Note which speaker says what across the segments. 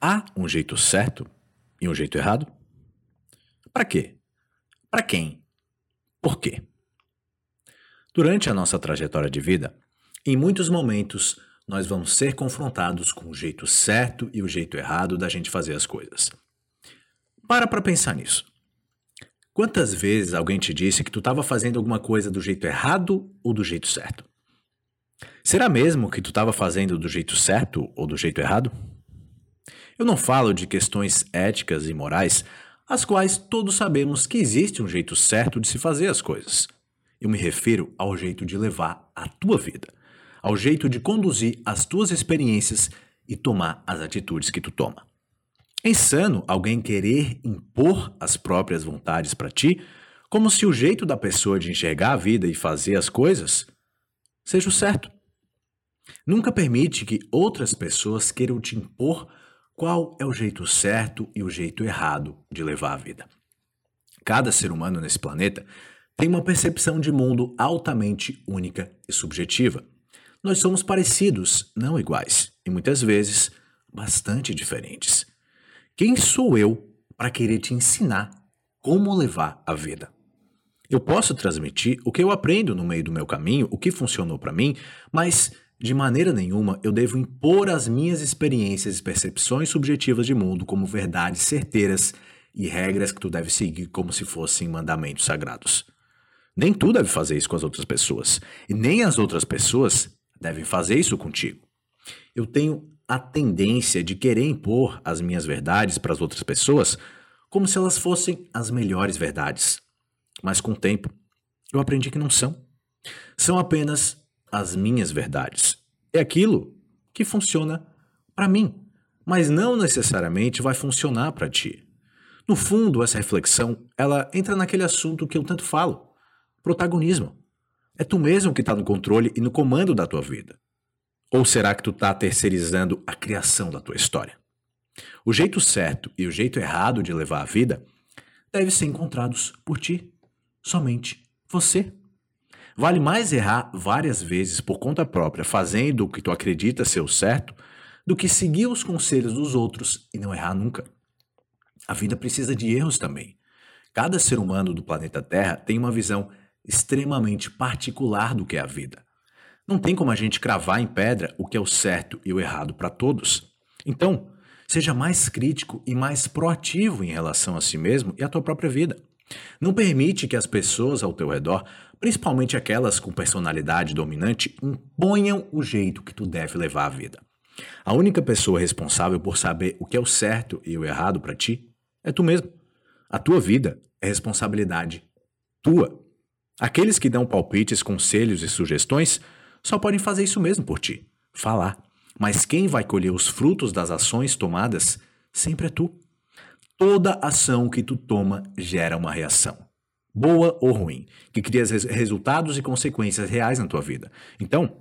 Speaker 1: Há um jeito certo e um jeito errado? Para quê? Para quem? Por quê? Durante a nossa trajetória de vida, em muitos momentos nós vamos ser confrontados com o jeito certo e o jeito errado da gente fazer as coisas. Para para pensar nisso. Quantas vezes alguém te disse que tu estava fazendo alguma coisa do jeito errado ou do jeito certo? Será mesmo que tu estava fazendo do jeito certo ou do jeito errado? Eu não falo de questões éticas e morais, as quais todos sabemos que existe um jeito certo de se fazer as coisas. Eu me refiro ao jeito de levar a tua vida, ao jeito de conduzir as tuas experiências e tomar as atitudes que tu toma. É insano alguém querer impor as próprias vontades para ti, como se o jeito da pessoa de enxergar a vida e fazer as coisas seja o certo. Nunca permite que outras pessoas queiram te impor qual é o jeito certo e o jeito errado de levar a vida. Cada ser humano nesse planeta tem uma percepção de mundo altamente única e subjetiva. Nós somos parecidos, não iguais, e muitas vezes bastante diferentes. Quem sou eu para querer te ensinar como levar a vida? Eu posso transmitir o que eu aprendo no meio do meu caminho, o que funcionou para mim, mas de maneira nenhuma eu devo impor as minhas experiências e percepções subjetivas de mundo como verdades certeiras e regras que tu deve seguir como se fossem mandamentos sagrados. Nem tu deve fazer isso com as outras pessoas, e nem as outras pessoas devem fazer isso contigo. Eu tenho a tendência de querer impor as minhas verdades para as outras pessoas como se elas fossem as melhores verdades. Mas com o tempo, eu aprendi que não são. São apenas as minhas verdades. É aquilo que funciona para mim, mas não necessariamente vai funcionar para ti. No fundo, essa reflexão, ela entra naquele assunto que eu tanto falo, protagonismo. É tu mesmo que está no controle e no comando da tua vida. Ou será que tu está terceirizando a criação da tua história? O jeito certo e o jeito errado de levar a vida devem ser encontrados por ti, somente você. Vale mais errar várias vezes por conta própria, fazendo o que tu acredita ser o certo, do que seguir os conselhos dos outros e não errar nunca. A vida precisa de erros também. Cada ser humano do planeta Terra tem uma visão extremamente particular do que é a vida. Não tem como a gente cravar em pedra o que é o certo e o errado para todos. Então, seja mais crítico e mais proativo em relação a si mesmo e à tua própria vida. Não permite que as pessoas ao teu redor, principalmente aquelas com personalidade dominante, imponham o jeito que tu deve levar a vida. A única pessoa responsável por saber o que é o certo e o errado para ti é tu mesmo. A tua vida é responsabilidade tua. Aqueles que dão palpites, conselhos e sugestões só podem fazer isso mesmo por ti, falar. Mas quem vai colher os frutos das ações tomadas sempre é tu. Toda ação que tu toma gera uma reação, boa ou ruim, que cria resultados e consequências reais na tua vida. Então,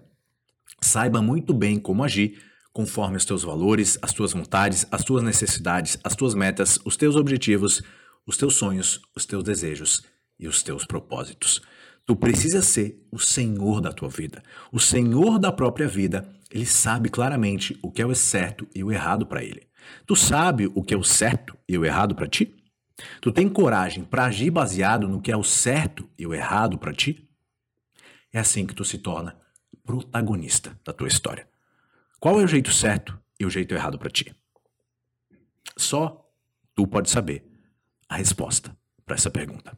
Speaker 1: saiba muito bem como agir conforme os teus valores, as tuas vontades, as tuas necessidades, as tuas metas, os teus objetivos, os teus sonhos, os teus desejos e os teus propósitos. Tu precisa ser o senhor da tua vida. O senhor da própria vida, ele sabe claramente o que é o certo e o errado para ele. Tu sabe o que é o certo e o errado para ti? Tu tem coragem para agir baseado no que é o certo e o errado para ti? É assim que tu se torna protagonista da tua história. Qual é o jeito certo e o jeito errado para ti? Só tu pode saber a resposta para essa pergunta.